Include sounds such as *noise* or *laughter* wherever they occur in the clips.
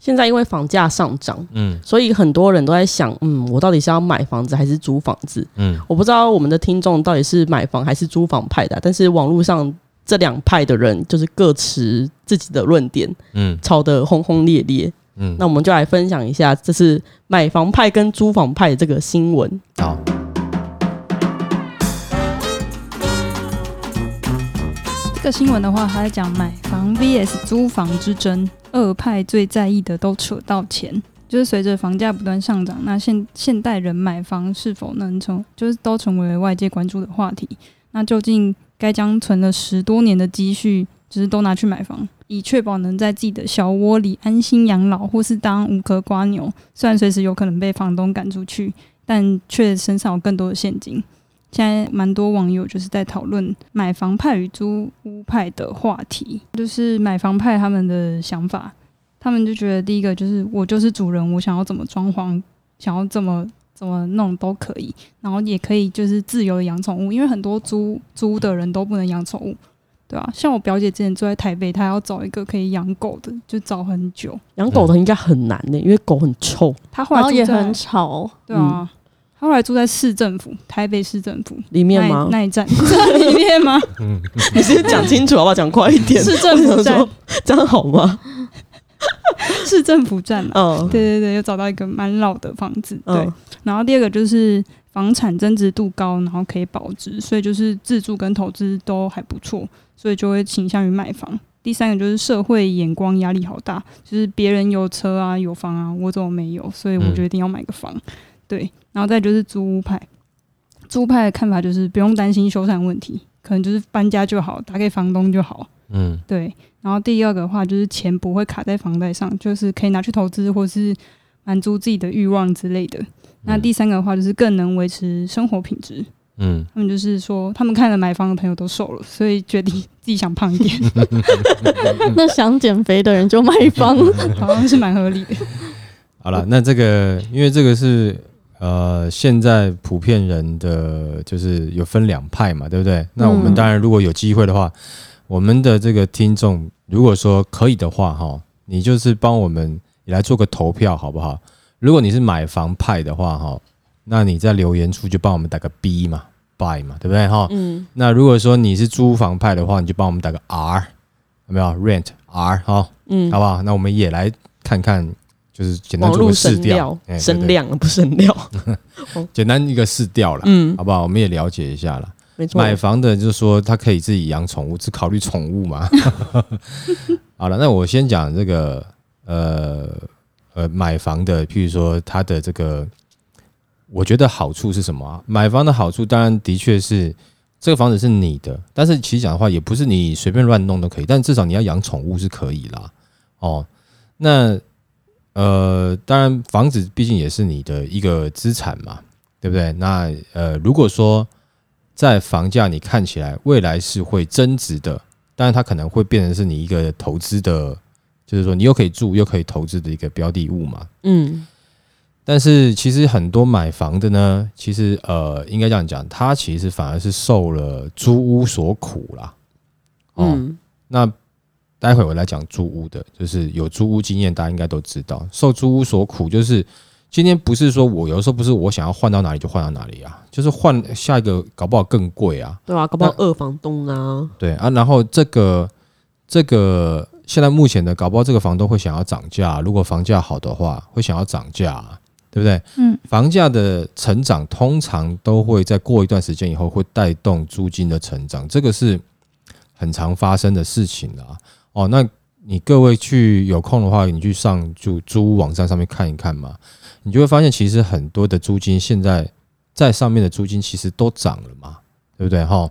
现在因为房价上涨，嗯所以很多人都在想，嗯，我到底是要买房子还是租房子？嗯，我不知道我们的听众到底是买房还是租房派的啊，但是网络上这两派的人就是各持自己的论点，嗯吵得轰轰烈烈。嗯，那我们就来分享一下，这是买房派跟租房派的这个新闻。好，这个新闻的话，还在讲买房 VS 租房之争，二派最在意的都扯到钱。就是随着房价不断上涨，那现现代人买房是否能成，就是都成为外界关注的话题。那究竟该将存了十多年的积蓄，就是都拿去买房，以确保能在自己的小窝里安心养老，或是当无壳瓜牛？虽然随时有可能被房东赶出去，但却身上有更多的现金。现在蛮多网友就是在讨论买房派与租屋派的话题，就是买房派他们的想法，他们就觉得第一个就是我就是主人，我想要怎么装潢，想要怎么怎么弄都可以，然后也可以就是自由的养宠物，因为很多租租的人都不能养宠物，对啊，像我表姐之前住在台北，她要找一个可以养狗的，就找很久，养狗的应该很难呢、因为狗很臭，她后然来也很吵。对啊。她后来住在市政府，台北市政府里面吗？那一那一站 *laughs* 里面吗？嗯你先讲清楚好不好？讲快一点。市政府站这样好吗？*laughs* 市政府站嘛。嗯，对对对，又找到一个蛮老的房子。对，嗯然后第二个就是房产增值度高，然后可以保值，所以就是自住跟投资都还不错，所以就会倾向于买房。第三个就是社会眼光压力好大，就是别人有车啊有房啊，我怎么没有？所以我嗯决定要买个房。对，然后再就是租屋派，租屋派的看法就是不用担心修缮问题，可能就是搬家就好，打给房东就好。嗯对，然后第二个的话就是钱不会卡在房贷上，就是可以拿去投资或是满足自己的欲望之类的。那第三个的话就是更能维持生活品质。嗯他们就是说，他们看了买房的朋友都瘦了，所以决定自己想胖一点 *laughs* *laughs* 那想减肥的人就买房。*laughs* 好像是蛮合理的。好了，那这个因为这个是呃现在普遍人的就是有分两派嘛，对不对？那我们嗯当然如果有机会的话，我们的这个听众如果说可以的话，哈，你就是帮我们也来做个投票好不好？如果你是买房派的话，哈，那你在留言处就帮我们打个 B 嘛，buy 嘛，对不对？哈，嗯，那如果说你是租房派的话，你就帮我们打个 R，有没有？Rent R 哈，嗯好不好？那我们也来看看，就是简单做个试调声量不声调。*laughs* 简单一个试调了，嗯，好不好？我们也了解一下了。没错。买房的就是说他可以自己养宠物，只考虑宠物嘛。*laughs* 好了，那我先讲这个呃呃买房的，譬如说他的这个，我觉得好处是什么啊？买房的好处当然的确是这个房子是你的，但是其实讲的话也不是你随便乱弄都可以，但至少你要养宠物是可以啦。哦，那呃，当然房子毕竟也是你的一个资产嘛，对不对？那呃，如果说在房价你看起来未来是会增值的，但是它可能会变成是你一个投资的，就是说你又可以住又可以投资的一个标的物嘛。嗯但是其实很多买房的呢，其实呃，应该这样讲，他其实反而是受了租屋所苦啦。哦，嗯那待会我来讲租屋的，就是有租屋经验，大家应该都知道，受租屋所苦，就是今天不是说我有的时候不是我想要换到哪里就换到哪里啊，就是换下一个搞不好更贵啊，对啊，搞不好二房东啊，对啊，然后这个这个现在目前的搞不好这个房东会想要涨价，如果房价好的话，会想要涨价，对不对？嗯，房价的成长通常都会在过一段时间以后会带动租金的成长，这个是很常发生的事情啦。哦，那你各位去有空的话，你去上就租屋网站上面看一看嘛，你就会发现其实很多的租金现在在上面的租金其实都涨了嘛，对不对？哈，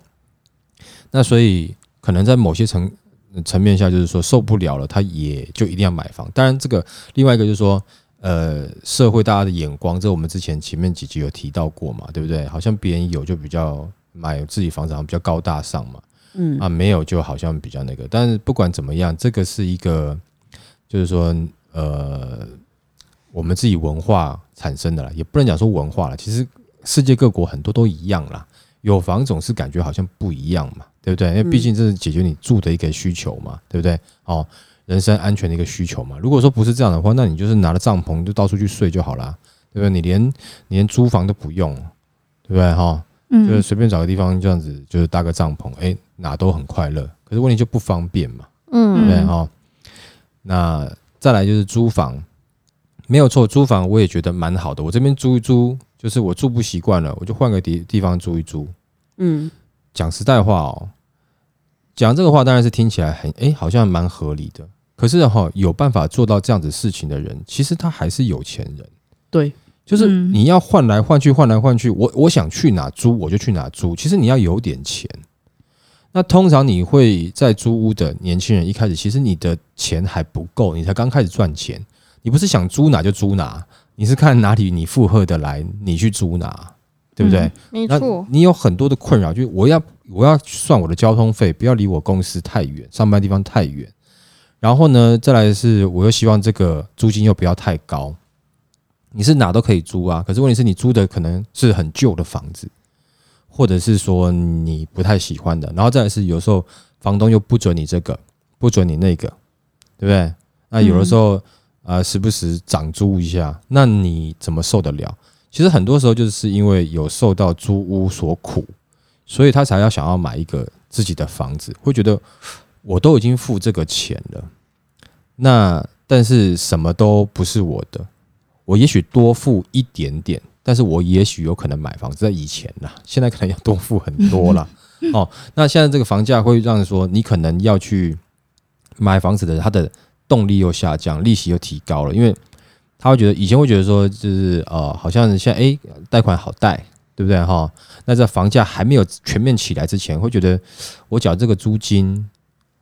那所以可能在某些层层面下，就是说受不了了，他也就一定要买房。当然，这个另外一个就是说，呃，社会大家的眼光，这我们之前前面几集有提到过嘛，对不对？好像别人有就比较买自己房子好像比较高大上嘛，嗯啊，没有就好像比较那个。但是不管怎么样，这个是一个，就是说，呃，我们自己文化产生的啦，也不能讲说文化了。其实世界各国很多都一样啦，有房总是感觉好像不一样嘛，对不对？因为毕竟这是解决你住的一个需求嘛，对不对？哦，人身安全的一个需求嘛。如果说不是这样的话，那你就是拿了帐篷就到处去睡就好啦，对不对？你连你连租房都不用，对不对？哈、就是嗯，随便找个地方这样子，就是搭个帐篷，哎，哪都很快乐。可是问题就不方便嘛，对不嗯对哈？那再来就是租房，没有错，租房我也觉得蛮好的。我这边租一租，就是我住不习惯了，我就换个地地方租一租。嗯讲实在话哦，讲这个话当然是听起来很哎，好像蛮合理的。可是哈、有办法做到这样子事情的人，其实他还是有钱人。对，就是嗯你要换来换去，换来换去，我我想去哪租我就去哪租。其实你要有点钱。那通常你会在租屋的年轻人一开始，其实你的钱还不够，你才刚开始赚钱。你不是想租哪就租哪，你是看哪里你负荷得来，你去租哪，对不对？没错，你有很多的困扰，就是我要我要算我的交通费，不要离我公司太远，上班地方太远。然后呢，再来是我又希望这个租金又不要太高。你是哪都可以租啊，可是问题是你租的可能是很旧的房子，或者是说你不太喜欢的。然后再来是有时候房东又不准你这个，不准你那个，对不对？那有的时候啊、呃时不时涨租一下，那你怎么受得了？其实很多时候就是因为有受到租屋所苦，所以他才要想要买一个自己的房子，会觉得我都已经付这个钱了，那但是什么都不是我的，我也许多付一点点，但是我也许有可能买房子，在以前啦，现在可能要多付很多了。*laughs* 哦，那现在这个房价会让说你可能要去买房子的人，他的动力又下降，利息又提高了，因为他会觉得以前会觉得说就是呃，好像现在诶贷款好贷，对不对哈？那在房价还没有全面起来之前，会觉得我缴这个租金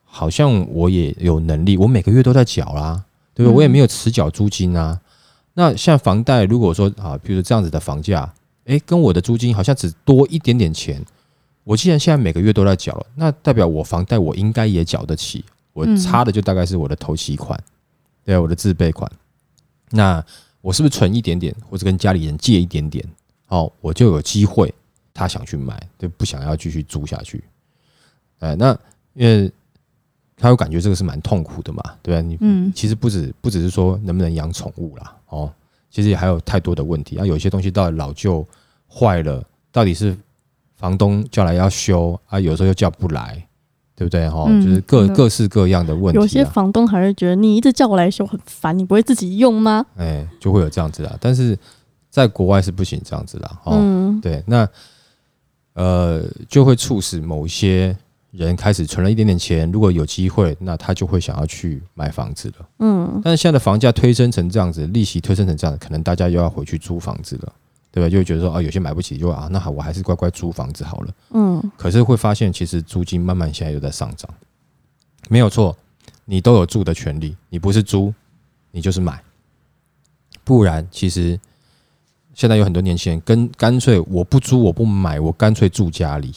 好像我也有能力，我每个月都在缴啦，对不对？嗯我也没有迟缴租金啊。那像房贷，如果说啊，比如说这样子的房价，诶，跟我的租金好像只多一点点钱，我既然现在每个月都在缴了，那代表我房贷我应该也缴得起，我差的就大概是我的头期款，对啊，我的自备款。那我是不是存一点点，或者跟家里人借一点点，哦，我就有机会他想去买，就不想要继续租下去。哎，那因为他有感觉这个是蛮痛苦的嘛，对吧？你嗯其实不止不只是说能不能养宠物啦，哦，其实也还有太多的问题啊。有些东西到了老旧坏了，到底是房东叫来要修啊，有时候又叫不来，对不对？哈、嗯就是各真的各式各样的问题、啊。有些房东还是觉得你一直叫我来修很烦，你不会自己用吗？哎，就会有这样子啦。但是在国外是不行这样子啦，哦，嗯，对，那呃就会促使某一些人开始存了一点点钱，如果有机会，那他就会想要去买房子了。嗯，但是现在的房价推升成这样子，利息推升成这样子，可能大家又要回去租房子了，对吧？就会觉得说啊，有些买不起，就啊，那好，我还是乖乖租房子好了。嗯，可是会发现，其实租金慢慢现在又在上涨，没有错，你都有住的权利，你不是租，你就是买，不然其实现在有很多年轻人跟干脆我不租我不买，我干脆住家里，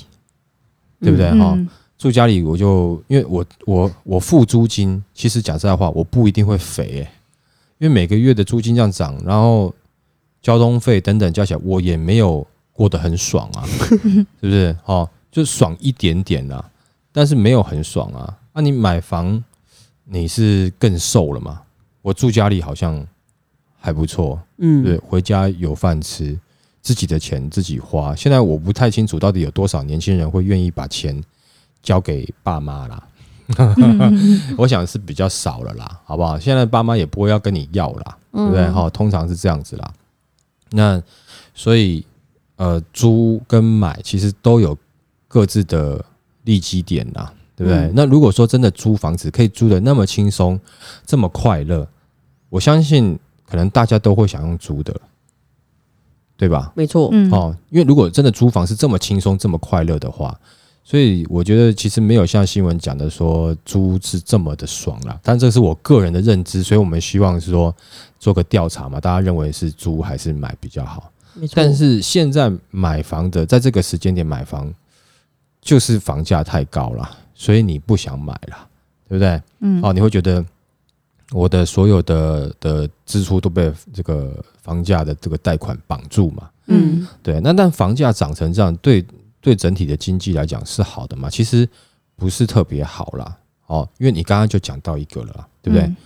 对不对哈、嗯住家里我就因为我我我付租金，其实讲实在话，我不一定会肥诶、因为每个月的租金这样涨，然后交通费等等加起来，我也没有过得很爽啊，*laughs* 是不是？哦，就爽一点点啦，但是没有很爽啊。那、你买房你是更瘦了嘛？我住家里好像还不错，嗯，对，回家有饭吃，自己的钱自己花。现在我不太清楚到底有多少年轻人会愿意把钱交给爸妈啦。嗯 *laughs* 我想是比较少了啦，好不好？现在爸妈也不会要跟你要啦，对不对？嗯哈、通常是这样子啦。那所以呃，租跟买其实都有各自的利基点啦，对不对？嗯那如果说真的租房子可以租的那么轻松，这么快乐，我相信可能大家都会想用租的，对吧？没错，嗯哦，因为如果真的租房是这么轻松、这么快乐的话，所以我觉得其实没有像新闻讲的说租是这么的爽啦。但这是我个人的认知，所以我们希望是说做个调查嘛，大家认为是租还是买比较好？没错。但是现在买房的，在这个时间点买房，就是房价太高了，所以你不想买了，对不对？嗯，哦，你会觉得我的所有的的支出都被这个房价的这个贷款绑住嘛？嗯对，那但房价涨成这样，对对整体的经济来讲是好的嘛？其实不是特别好啦。哦，因为你刚刚就讲到一个了啦，对不对？嗯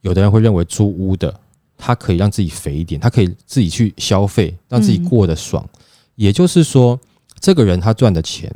有的人会认为租屋的，他可以让自己肥一点，他可以自己去消费，让自己过得爽。也就是说，这个人他赚的钱，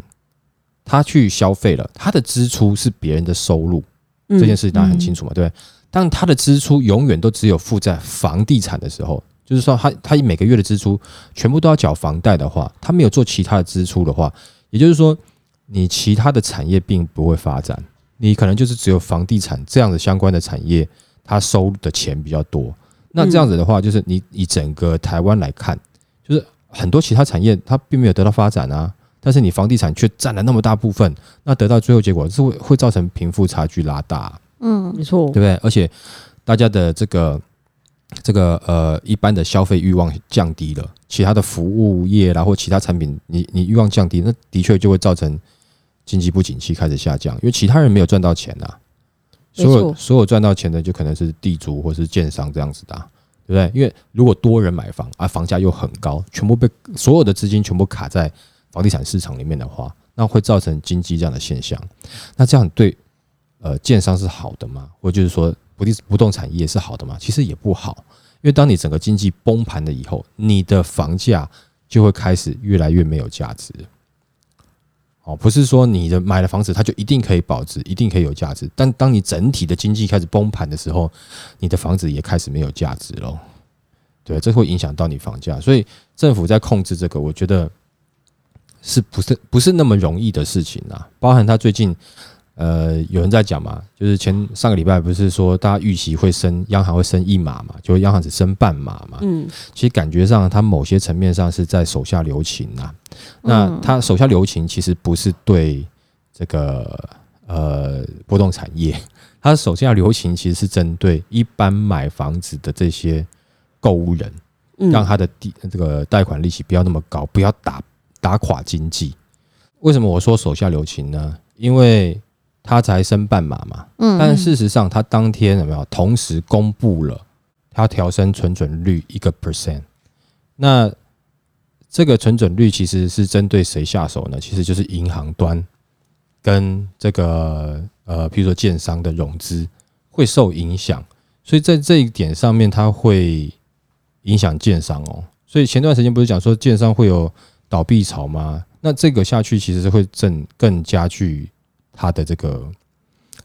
他去消费了，他的支出是别人的收入，嗯这件事情大家很清楚嘛，对？当他的支出永远都只有付在房地产的时候，就是说他他每个月的支出全部都要缴房贷的话，他没有做其他的支出的话，也就是说，你其他的产业并不会发展，你可能就是只有房地产这样的相关的产业，它收的钱比较多。那这样子的话，就是你以整个台湾来看，就是很多其他产业它并没有得到发展啊，但是你房地产却占了那么大部分，那得到最后结果是会会造成贫富差距拉大啊、嗯没错对，不对？而且大家的这个这个呃一般的消费欲望降低了，其他的服务业啦或其他产品，你你欲望降低，那的确就会造成经济不景气开始下降，因为其他人没有赚到钱呐、所有所有赚到钱的就可能是地主或是建商这样子的啊、对不对？因为如果多人买房，而、房价又很高，全部被所有的资金全部卡在房地产市场里面的话，那会造成经济这样的现象。那这样对呃建商是好的吗？或就是说不地不动产业是好的吗？其实也不好，因为当你整个经济崩盘了以后，你的房价就会开始越来越没有价值。哦，不是说你的买了房子，它就一定可以保值，一定可以有价值。但当你整体的经济开始崩盘的时候，你的房子也开始没有价值喽。对，这会影响到你房价，所以政府在控制这个，我觉得是不是不是那么容易的事情啊？包含他最近呃有人在讲嘛，就是前上个礼拜不是说大家预期会升央行会升一码嘛，就央行只升半码嘛。嗯其实感觉上，他某些层面上是在手下留情呐、那嗯他手下留情，其实不是对这个呃波动产业，他手下留情其实是针对一般买房子的这些购物人，嗯，让他的地这个贷款利息不要那么高，不要打打垮经济。为什么我说手下留情呢？因为他才升半码嘛，嗯但事实上，他当天有没有同时公布了他调升存准率一个 percent？那这个存准率其实是针对谁下手呢？其实就是银行端跟这个呃，譬如说建商的融资会受影响，所以在这一点上面，它会影响建商哦。所以前段时间不是讲说建商会有倒闭潮吗？那这个下去其实是会正更加剧它的这个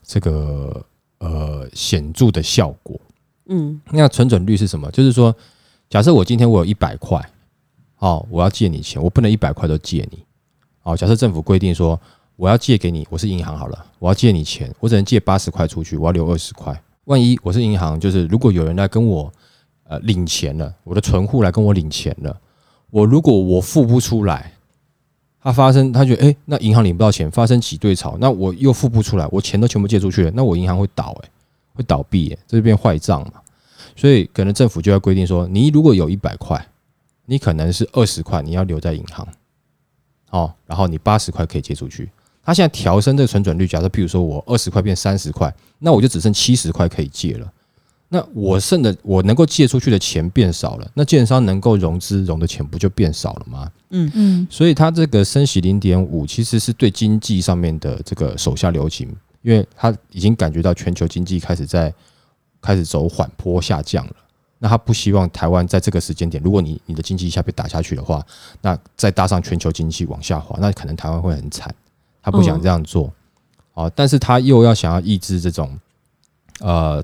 这个呃显著的效果。嗯那存准率是什么？就是说，假设我今天我有一百块，哦，我要借你钱，我不能一百块都借你。哦，假设政府规定说我要借给你，我是银行好了，我要借你钱，我只能借八十块出去，我要留二十块。万一我是银行，就是如果有人来跟我呃领钱了，我的存户来跟我领钱了，我如果我付不出来，他发生他觉得诶，那银行领不到钱，发生挤兑潮，那我又付不出来，我钱都全部借出去了，那我银行会倒诶，会倒闭耶，这就变坏账嘛。所以可能政府就要规定说，你如果有一百块，你可能是二十块你要留在银行，哦，然后你八十块可以借出去。他现在调升这个存准率，假设譬如说我二十块变三十块，那我就只剩七十块可以借了。那我剩的我能够借出去的钱变少了，那建商能够融资融的钱不就变少了吗？嗯嗯所以它这个升息零点五，其实是对经济上面的这个手下留情，因为他已经感觉到全球经济开始在开始走缓坡下降了。那他不希望台湾在这个时间点，如果你你的经济一下被打下去的话，那再搭上全球经济往下滑，那可能台湾会很惨。他不想这样做，哦，但是他又要想要抑制这种呃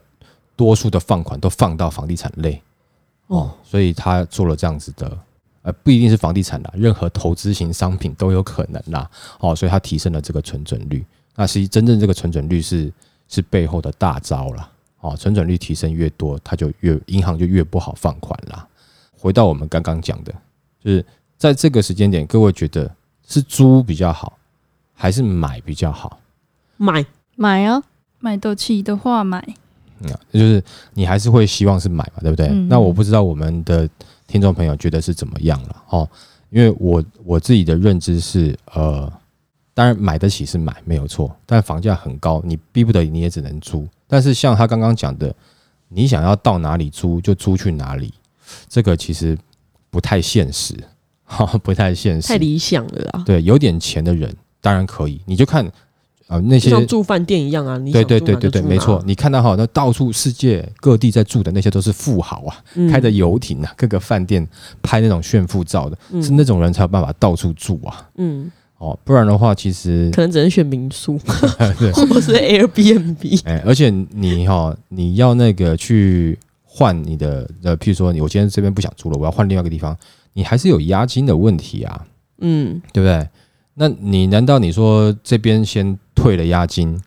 多数的放款都放到房地产类，哦，所以他做了这样子的，呃，不一定是房地产啦，任何投资型商品都有可能啦，哦，所以他提升了这个存准率。那实际真正这个存准率是是背后的大招啦，哦，存准率提升越多，它就越银行就越不好放款啦。回到我们刚刚讲的，就是在这个时间点，各位觉得是租比较好，还是买比较好？买。买啊，买得起的话买，嗯，就是你还是会希望是买嘛，对不对？嗯那我不知道我们的听众朋友觉得是怎么样了哦，因为我我自己的认知是，呃，当然买得起是买没有错，但房价很高，你逼不得已你也只能租。但是像他刚刚讲的，你想要到哪里租就租去哪里，这个其实不太现实，*laughs* 哈，不太现实，太理想了啊！对，有点钱的人当然可以，你就看啊、那些像住饭店一样啊，你对对对对对，没错，，你看到哈，那到处世界各地在住的那些都是富豪啊，嗯开着游艇啊，各个饭店拍那种炫富照的，嗯是那种人才有办法到处住啊。嗯，哦，不然的话，其实可能只能选民宿 *laughs* 对，或是 Airbnb。哎，而且你哈、你要那个去换你的呃，譬如说你我今天这边不想住了，我要换另外一个地方，你还是有押金的问题啊，嗯，对不对？那你难道你说这边先退了押金，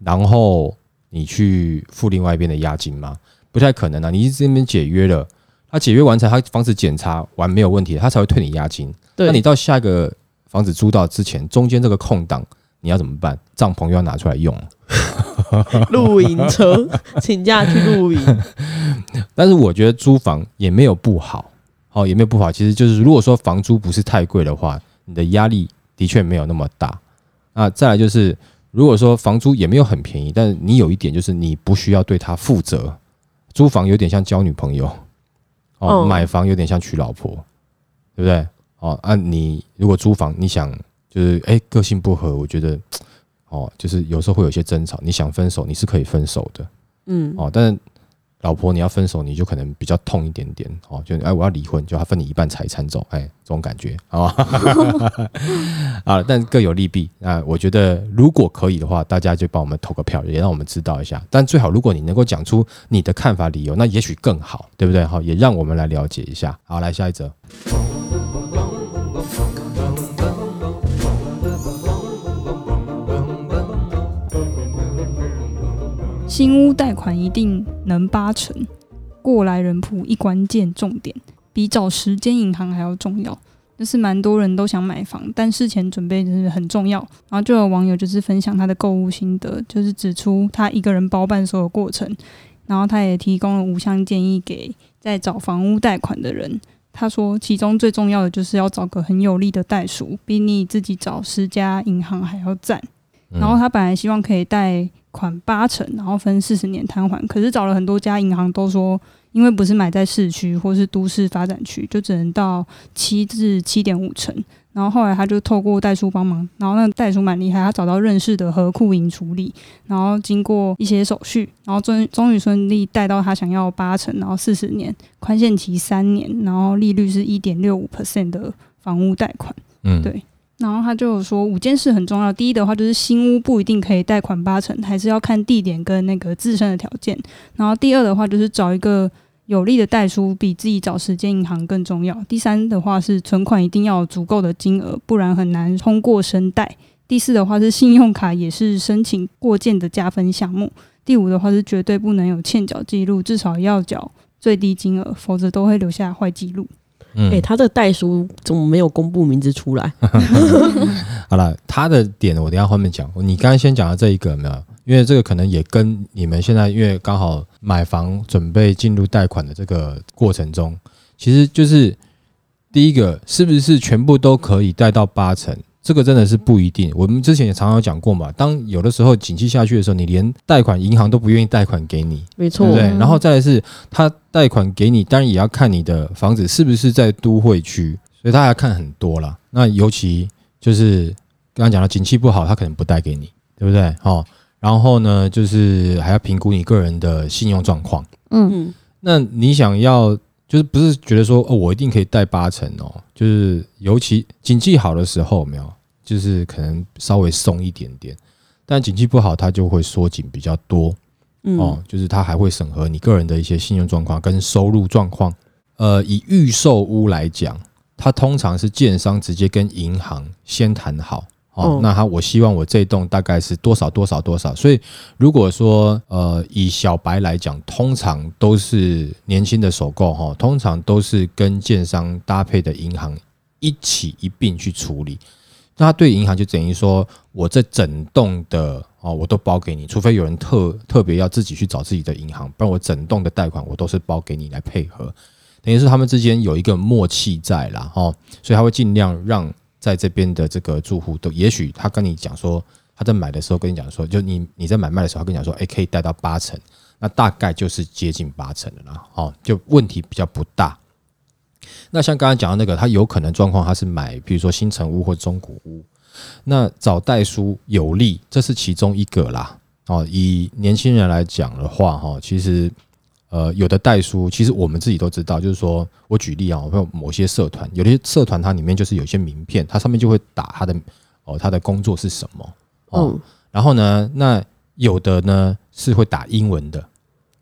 然后你去付另外一边的押金吗？不太可能啊！你这边解约了，他解约完成，他房子检查完没有问题，他才会退你押金。对，那你到下一个房子租到之前，中间这个空档你要怎么办？帐篷又要拿出来用。*laughs* 露营车，请假去露营。*laughs* 但是我觉得租房也没有不好，哦，也没有不好。其实就是如果说房租不是太贵的话，你的压力的确没有那么大。那再来就是，如果说房租也没有很便宜，但是你有一点就是你不需要对他负责。租房有点像交女朋友，哦，嗯买房有点像娶老婆，对不对？哦，啊，你如果租房，你想就是哎、个性不合，我觉得哦，就是有时候会有一些争吵，你想分手你是可以分手的。嗯，哦，但是老婆你要分手，你就可能比较痛一点点哦，就哎我要离婚，就他分你一半财产走，哎，这种感觉 *laughs* 啊啊，但各有利弊。啊我觉得如果可以的话，大家就帮我们投个票，也让我们知道一下。但最好如果你能够讲出你的看法理由，那也许更好，对不对？好，也让我们来了解一下。好，来下一则。新屋贷款一定能八成，过来人铺一关键重点，比找时间银行还要重要。就是蛮多人都想买房，但事前准备真是很重要。然后就有网友就是分享他的购物心得，就是指出他一个人包办所有过程，然后他也提供了五项建议给在找房屋贷款的人。他说，其中最重要的就是要找个很有利的代书，比你自己找十家银行还要赞。嗯然后他本来希望可以贷款八成，然后分四十年摊还，可是找了很多家银行都说，因为不是买在市区或是都市发展区，就只能到七至七点五成。然后后来他就透过代书帮忙，然后那个代书蛮厉害，他找到认识的和库银处理，然后经过一些手续，然后终终于顺利贷到他想要八成，然后四十年，宽限期三年，然后利率是一点六五 percent 的房屋贷款。嗯对然后他就有说五件事很重要，第一的话就是新屋不一定可以贷款八成，还是要看地点跟那个自身的条件。然后第二的话就是找一个有利的贷书，比自己找时间银行更重要。第三的话是存款一定要有足够的金额，不然很难通过申贷。第四的话是信用卡也是申请过件的加分项目。第五的话是绝对不能有欠缴记录，至少要缴最低金额，否则都会留下坏记录。嗯哎、他的代书怎么没有公布名字出来？*laughs* 好了，他的点我等一下后面讲。你刚刚先讲到这一个有没有？因为这个可能也跟你们现在因为刚好买房准备进入贷款的这个过程中，其实就是第一个是不是全部都可以贷到八成？这个真的是不一定。我们之前也常常讲过嘛，当有的时候景气下去的时候，你连贷款银行都不愿意贷款给你，没错对不，对？嗯然后再来是他贷款给你，当然也要看你的房子是不是在都会区，所以他还要看很多啦。那尤其就是刚刚讲到景气不好，他可能不贷给你，对不对？哦，然后呢，就是还要评估你个人的信用状况。嗯，嗯，那你想要就是不是觉得说哦，我一定可以贷八成哦？就是尤其景气好的时候，没有就是可能稍微松一点点，但景气不好，它就会缩紧比较多。嗯哦，就是它还会审核你个人的一些信用状况跟收入状况。呃，以预售屋来讲，它通常是建商直接跟银行先谈好。哦，嗯。那他我希望我这一栋大概是多少多少多少，所以如果说呃以小白来讲，通常都是年轻的首购哈、通常都是跟建商搭配的银行一起一并去处理。那他对银行就等于说，我这整栋的哦，我都包给你，除非有人特特别要自己去找自己的银行，不然我整栋的贷款我都是包给你来配合，等于是他们之间有一个默契在啦，哦，所以他会尽量让在这边的这个住户都，也许他跟你讲说，他在买的时候跟你讲说，就你你在买卖的时候，他跟你讲说，哎，可以贷到八成，那大概就是接近八成的啦，哦，就问题比较不大。那像刚才讲的那个，他有可能状况他是买，比如说新城屋或中古屋，那找代书有利，这是其中一个啦。哦，以年轻人来讲的话，哈，其实。呃，有的代书，其实我们自己都知道，就是说我举例啊，我有某些社团，有些社团它里面就是有些名片，它上面就会打它的哦，它的工作是什么哦，然后呢，那有的呢是会打英文的，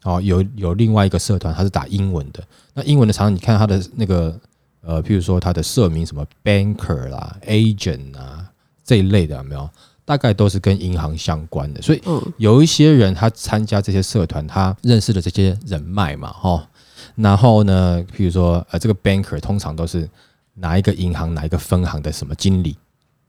哦，有有另外一个社团它是打英文的，那英文的常常你看它的那个呃，譬如说它的社名什么 banker 啦，agent 啊这一类的有没有？大概都是跟银行相关的，所以有一些人他参加这些社团，他认识的这些人脉嘛，哈。然后呢，譬如说，呃，这个 banker 通常都是哪一个银行哪一个分行的什么经理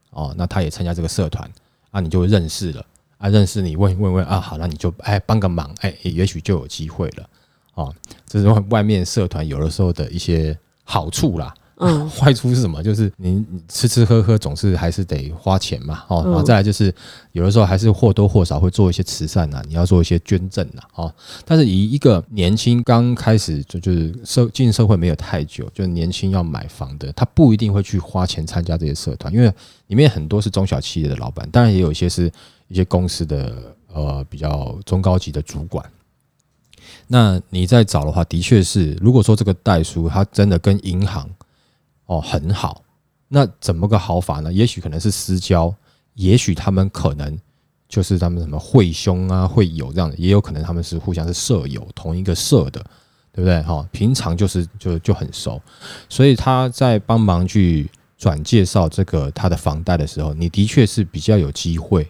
哦，那他也参加这个社团啊，你就认识了啊，认识你问问问啊，好，那你就哎帮个忙，哎，也许就有机会了哦。这是外面社团有的时候的一些好处啦。*laughs* 嗯，坏处是什么？就是你吃吃喝喝总是还是得花钱嘛，哦，然后再来就是有的时候还是或多或少会做一些慈善呐，你要做一些捐赠呐，哦，但是以一个年轻刚开始就就是社进社会没有太久，就年轻要买房的，他不一定会去花钱参加这些社团，因为里面很多是中小企业的老板，当然也有一些是一些公司的呃比较中高级的主管。那你在找的话，的确是如果说这个代书他真的跟银行。哦，很好。那怎么个好法呢？也许可能是私交，也许他们可能就是他们什么会兄啊、会友这样的，也有可能他们是互相是舍友，同一个社的，对不对？哈，平常就是就就很熟，所以他在帮忙去转介绍这个他的房贷的时候，你的确是比较有机会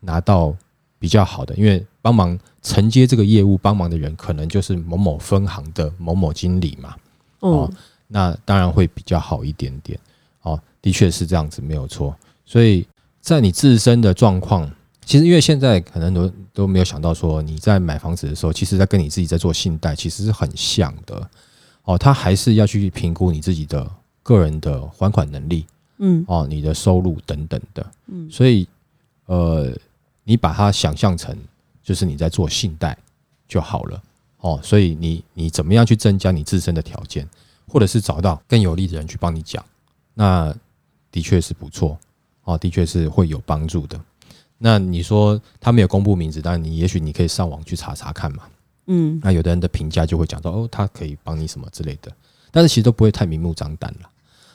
拿到比较好的，因为帮忙承接这个业务帮忙的人，可能就是某某分行的某某经理嘛，哦。那当然会比较好一点点，哦，的确是这样子，没有错。所以在你自身的状况，其实因为现在可能都都没有想到说你在买房子的时候，其实在跟你自己在做信贷，其实是很像的，哦，他还是要去评估你自己的个人的还款能力，嗯，哦，你的收入等等的，嗯，所以呃，你把它想象成就是你在做信贷就好了，哦，所以你你怎么样去增加你自身的条件？或者是找到更有利的人去帮你讲，那的确是不错哦，的确是会有帮助的。那你说他没有公布名字，但你也许你可以上网去查查看嘛。嗯，那有的人的评价就会讲到哦，他可以帮你什么之类的，但是其实都不会太明目张胆了。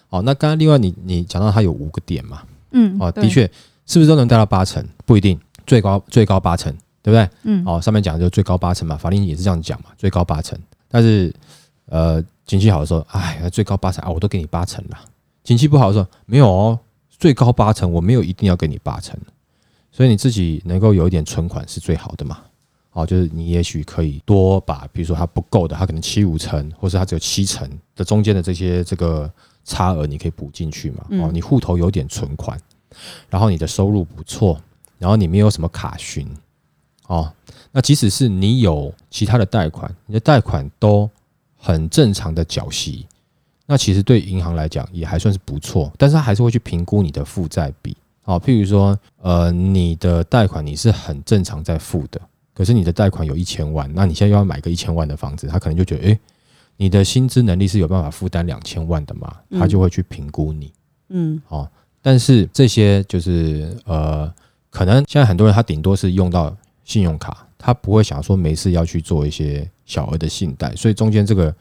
哦，那刚刚另外你你讲到他有五个点嘛，嗯，哦，的确是不是都能达到八成？不一定，最高最高八成，对不对？嗯，哦，上面讲的就最高八成嘛，法令也是这样讲嘛，最高八成，但是呃。经济好的时候，哎，最高八成啊，我都给你八成了。经济不好的时候，没有哦，最高八成，我没有一定要给你八成。所以你自己能够有一点存款是最好的嘛。哦，就是你也许可以多把，比如说它不够的，它可能七五成，或是它只有七成的中间的这些这个差额，你可以补进去嘛。哦，你户头有点存款，然后你的收入不错，然后你没有什么卡询，哦，那即使是你有其他的贷款，你的贷款都。很正常的缴息，那其实对银行来讲也还算是不错，但是他还是会去评估你的负债比。好，譬如说，呃，你的贷款你是很正常在付的，可是你的贷款有一千万，那你现在又要买个一千万的房子，他可能就觉得，诶，你的薪资能力是有办法负担两千万的嘛？他就会去评估你。嗯，好，但是这些就是呃，可能现在很多人他顶多是用到信用卡。他不会想说没事要去做一些小额的信贷，所以中间这个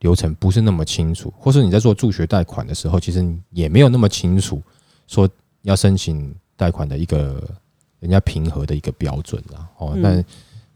流程不是那么清楚，或是你在做助学贷款的时候，其实也没有那么清楚说要申请贷款的一个人家平和的一个标准啦。哦，但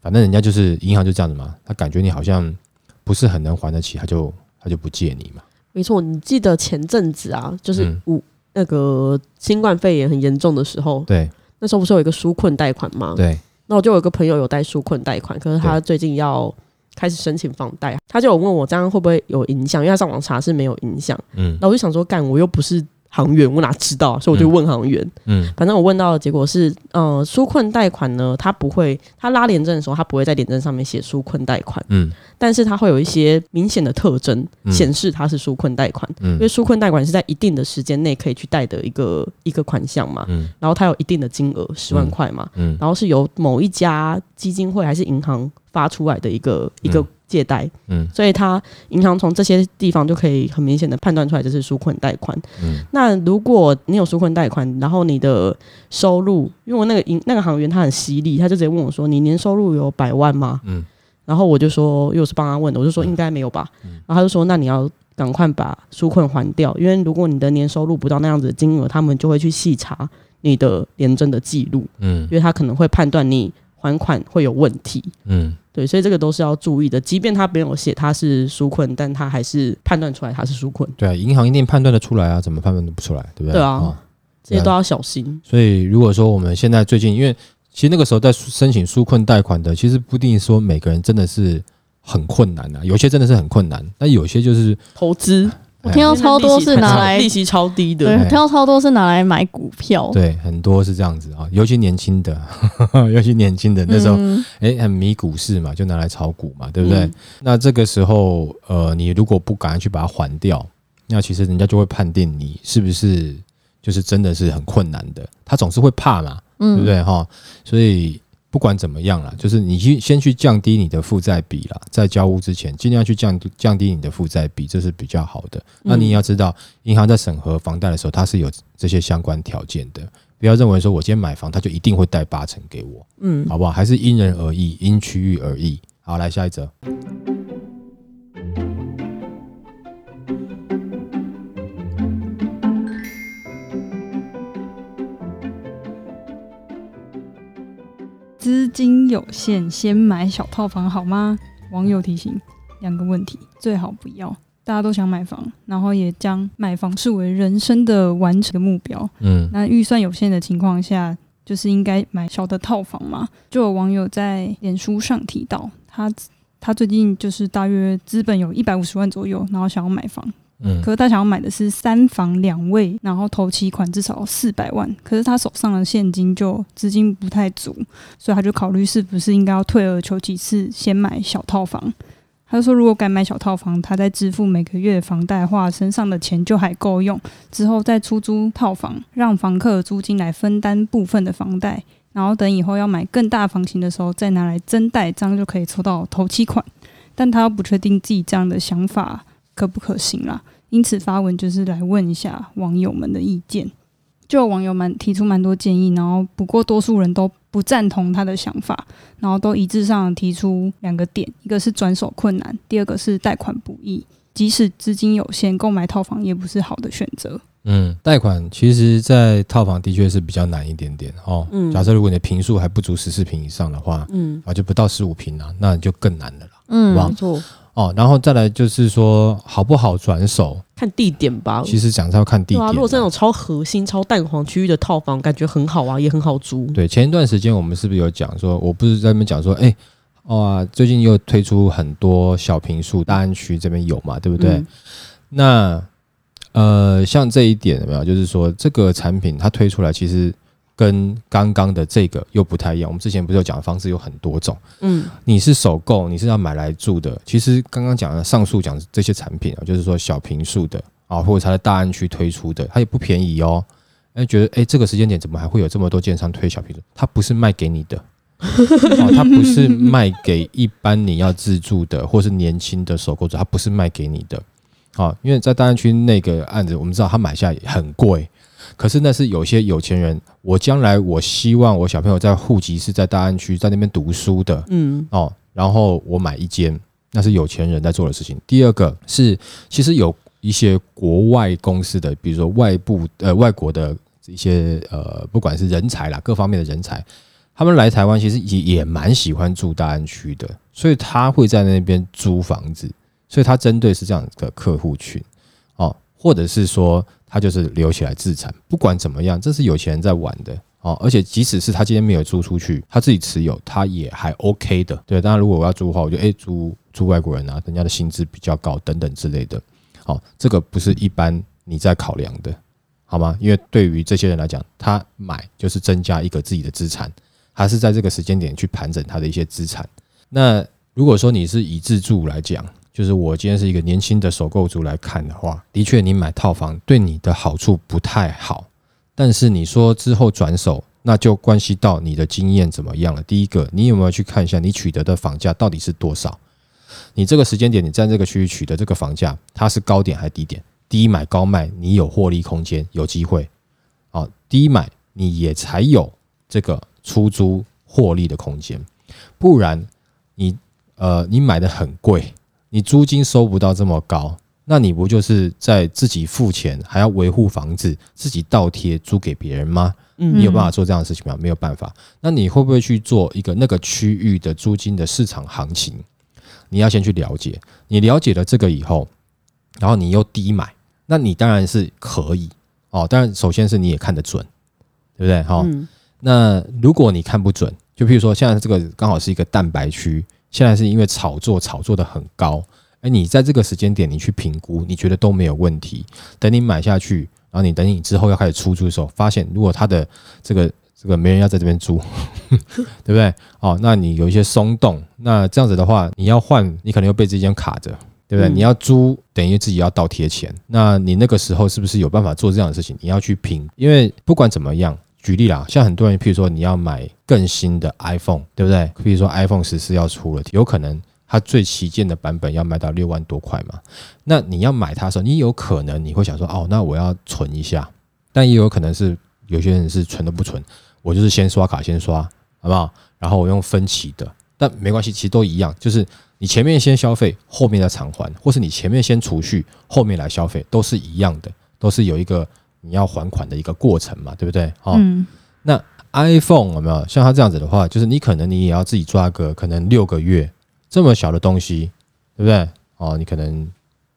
反正人家就是银行就这样子嘛，他感觉你好像不是很能还得起，他就他就不借你嘛。没错，你记得前阵子啊，就是五那个新冠肺炎很严重的时候，对，那时候不是有一个纾困贷款吗？对。那我就有个朋友有贷纾困贷款，可是他最近要开始申请房贷，他就有问我这样会不会有影响，因为他上网查是没有影响。嗯，那我就想说，干我又不是行员，我哪知道？啊？所以我就问行员。嗯。反正我问到的结果是，呃，纾困贷款呢，它不会，它拉联证的时候，它不会在联证上面写纾困贷款，嗯。但是它会有一些明显的特征，嗯。显示它是纾困贷款。嗯。因为嗯纾困贷款是在一定的时间内可以去贷的一个一个款项嘛，嗯。然后它有一定的金额，十万块嘛，嗯。然后是由某一家基金会还是银行发出来的一个一个借贷，嗯。所以他银行从这些地方就可以很明显的判断出来这是纾困贷款。嗯。那如果你有纾困贷款，然后你的收入，因为我那个银那个行员他很犀利，他就直接问我说：“你年收入有百万吗？”嗯。然后我就说，因为我是帮他问的，我就说应该没有吧。然后他就说：“那你要赶快把纾困还掉，因为如果你的年收入不到那样子的金额，他们就会去细查你的廉政的记录，嗯。因为他可能会判断你还款会有问题。嗯对，所以这个都是要注意的。即便他没有写他是纾困，但他还是判断出来他是纾困，对啊，银行一定判断得出来啊，怎么判断都不出来，对不对？对啊哦这些都要小心。所以如果说我们现在最近，因为其实那个时候在申请纾困贷款的，其实不一定说每个人真的是很困难啊，有些真的是很困难，但有些就是投资，我听到超多是拿来 *laughs* 利息超低对，的，对听到超多是拿来买股票。对很多是这样子啊，尤其年轻的，*laughs* 尤其年轻的那时候，嗯哎、很迷股市嘛，就拿来炒股嘛，对不对？嗯那这个时候，呃，你如果不赶快去把它还掉，那其实人家就会判定你是不是就是真的是很困难的，他总是会怕嘛，嗯对不对哈？所以不管怎么样啦，就是你去先去降低你的负债比啦，在交屋之前尽量去降低降低你的负债比，这是比较好的。那你也要知道，银行在审核房贷的时候，它是有这些相关条件的。不要认为说我今天买房，他就一定会贷八成给我，嗯，好不好？还是因人而异，因区域而异。好，来下一则。资金有限，先买小套房好吗？网友提醒两个问题，最好不要。大家都想买房，然后也将买房视为人生的完成的目标。嗯那预算有限的情况下，就是应该买小的套房嘛。就有网友在脸书上提到，他他最近就是大约资本有一百五十万左右，然后想要买房，嗯可是他想要买的是三房两卫，然后头期款至少四百万，可是他手上的现金就资金不太足，所以他就考虑是不是应该要退而求其次，先买小套房。他就说，如果敢买小套房，他在支付每个月房贷话，身上的钱就还够用，之后再出租套房，让房客的租金来分担部分的房贷，然后等以后要买更大房型的时候再拿来增贷，这样就可以抽到头期款。但他又不确定自己这样的想法可不可行啦，因此发文就是来问一下网友们的意见。就有网友们提出蛮多建议，然后不过多数人都不赞同他的想法，然后都一致上提出两个点，一个是转手困难，第二个是贷款不易。即使资金有限，购买套房也不是好的选择。嗯，贷款其实，在套房的确是比较难一点点哦。嗯假设如果你的平数还不足十四平以上的话，嗯，啊，就不到十五平了，那就更难了啦。嗯哇没错，哦，然后再来就是说好不好转手，看地点吧。其实讲是要看地点、如果是那种超核心、超蛋黄区域的套房，感觉很好啊，也很好租。对，前一段时间我们是不是有讲说，我不是在那边讲说，哎、哇，最近又推出很多小平数，大安区这边有嘛，对不对？嗯那呃，像这一点有没有？就是说，这个产品它推出来，其实跟刚刚的这个又不太一样。我们之前不是有讲的方式有很多种，嗯你是首购，你是要买来住的。其实刚刚讲的上述讲的这些产品啊，就是说小平数的啊，或者它在大安区推出的，它也不便宜哦。哎，觉得哎，这个时间点怎么还会有这么多建商推小平数？它不是卖给你的，*laughs* 哦，它不是卖给一般你要自住的或是年轻的首购者，它不是卖给你的。啊，因为在大安区那个案子，我们知道他买下也很贵，可是那是有些有钱人，我将来我希望我小朋友在户籍是在大安区，在那边读书的嗯哦，然后我买一间，那是有钱人在做的事情。第二个是，其实有一些国外公司的，比如说外部呃外国的一些呃，不管是人才啦，各方面的人才，他们来台湾其实也也蛮喜欢住大安区的，所以他会在那边租房子。所以他针对是这样的客户群哦，或者是说他就是留起来自产，不管怎么样，这是有钱人在玩的哦。而且即使是他今天没有租出去，他自己持有，他也还 OK 的。对，当然如果我要租的话，我就诶租租外国人啊，人家的薪资比较高等等之类的。哦，这个不是一般你在考量的好吗？因为对于这些人来讲，他买就是增加一个自己的资产，他是在这个时间点去盘整他的一些资产。那如果说你是以自住来讲，就是我今天是一个年轻的首购族来看的话，的确你买套房对你的好处不太好。但是你说之后转手，那就关系到你的经验怎么样了。第一个，你有没有去看一下你取得的房价到底是多少？你这个时间点你在这个区域取得这个房价，它是高点还是低点？低买高卖，你有获利空间，有机会。啊，低买你也才有这个出租获利的空间，不然你呃你买的很贵，你租金收不到这么高，那你不就是在自己付钱，还要维护房子，自己倒贴租给别人吗？你有办法做这样的事情吗？没有办法。那你会不会去做一个那个区域的租金的市场行情？你要先去了解。你了解了这个以后，然后你又低买，那你当然是可以哦。当然，首先是你也看得准，对不对？哈。那如果你看不准，就譬如说现在这个刚好是一个蛋白区，现在是因为炒作炒作的很高，哎，你在这个时间点你去评估，你觉得都没有问题。等你买下去。然后你等你之后要开始出租的时候，发现如果他的这个这个没人要在这边租，*laughs* 对不对？哦，那你有一些松动，那这样子的话，你要换，你可能又被这间卡着，对不对？你要租，等于自己要倒贴钱，那你那个时候是不是有办法做这样的事情？你要去拼，因为不管怎么样，举例啦，像很多人，譬如说你要买更新的 iPhone，对不对？譬如说 iPhone 十四要出了，有可能。它最旗舰的版本要卖到六万多块嘛？那你要买它的时候，你有可能你会想说，哦，那我要存一下，但也有可能是有些人是存都不存，我就是先刷卡先刷，好不好？然后我用分期的，但没关系，其实都一样，就是你前面先消费，后面再偿还，或是你前面先储蓄，后面来消费，都是一样的，都是有一个你要还款的一个过程嘛，对不对？好，那 iPhone 有没有像它这样子的话，就是你可能你也要自己抓个可能六个月。这么小的东西，对不对？哦，你可能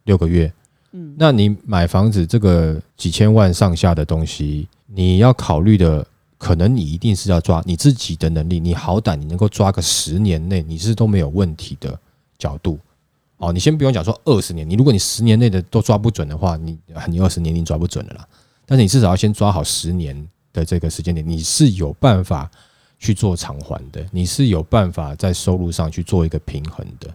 六个月，嗯，那你买房子这个几千万上下的东西，你要考虑的，可能你一定是要抓你自己的能力，你好歹你能够抓个十年内，你是都没有问题的角度。哦，你先不用讲说二十年，你如果你十年内的都抓不准的话，你你二十年你抓不准的啦。但是你至少要先抓好十年的这个时间点，你是有办法。去做偿还的，你是有办法在收入上去做一个平衡的，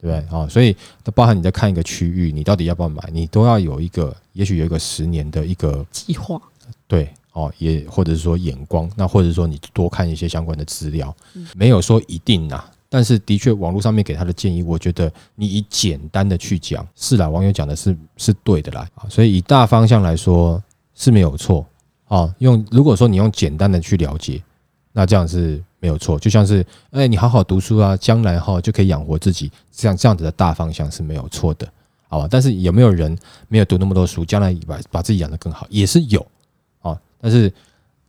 对不对啊？所以，包含你在看一个区域，你到底要不要买，你都要有一个，也许有一个十年的一个计划，对哦，也或者是说眼光，那或者说你多看一些相关的资料，没有说一定呐，但是的确网络上面给他的建议，我觉得你以简单的去讲，是啦，网友讲的是是对的啦，所以以大方向来说是没有错啊。用如果说你用简单的去了解。那这样是没有错，就像是，哎，你好好读书啊，将来哈就可以养活自己，这样这样子的大方向是没有错的，好吧？但是有没有人没有读那么多书，将来把把自己养得更好，也是有啊。但是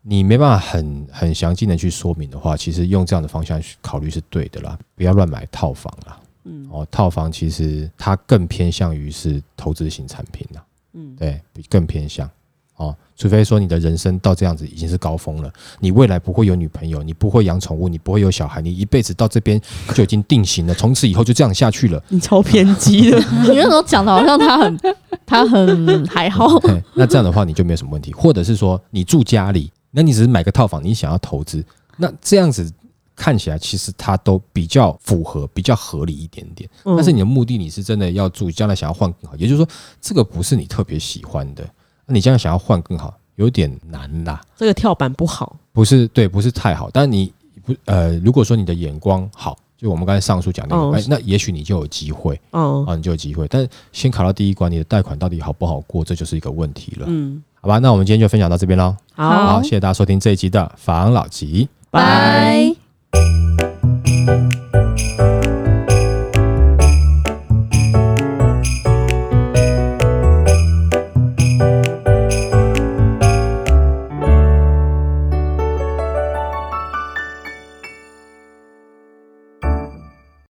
你没办法很很详尽的去说明的话，其实用这样的方向去考虑是对的啦，不要乱买套房啦。嗯，哦，套房其实它更偏向于是投资型产品啦。嗯，对，更偏向。哦，除非说你的人生到这样子已经是高峰了，你未来不会有女朋友，你不会养宠物，你不会有小孩，你一辈子到这边就已经定型了，从此以后就这样下去了。你超偏激的，*laughs* 你那时候讲的好像他很 *laughs* 他很还好。那这样的话你就没有什么问题，或者是说你住家里，那你只是买个套房，你想要投资，那这样子看起来其实它都比较符合，比较合理一点点。但是你的目的你是真的要住，将来想要换更好，也就是说这个不是你特别喜欢的。那你这样想要换更好，有点难啦。这个跳板不好，不是对，不是太好。但你不呃，如果说你的眼光好，就我们刚才上述讲那个，哎，那也许你就有机会哦，啊，你就有机会。但先考到第一关，你的贷款到底好不好过，这就是一个问题了。嗯，好吧，那我们今天就分享到这边喽。好，谢谢大家收听这一集的法郎老吉，拜。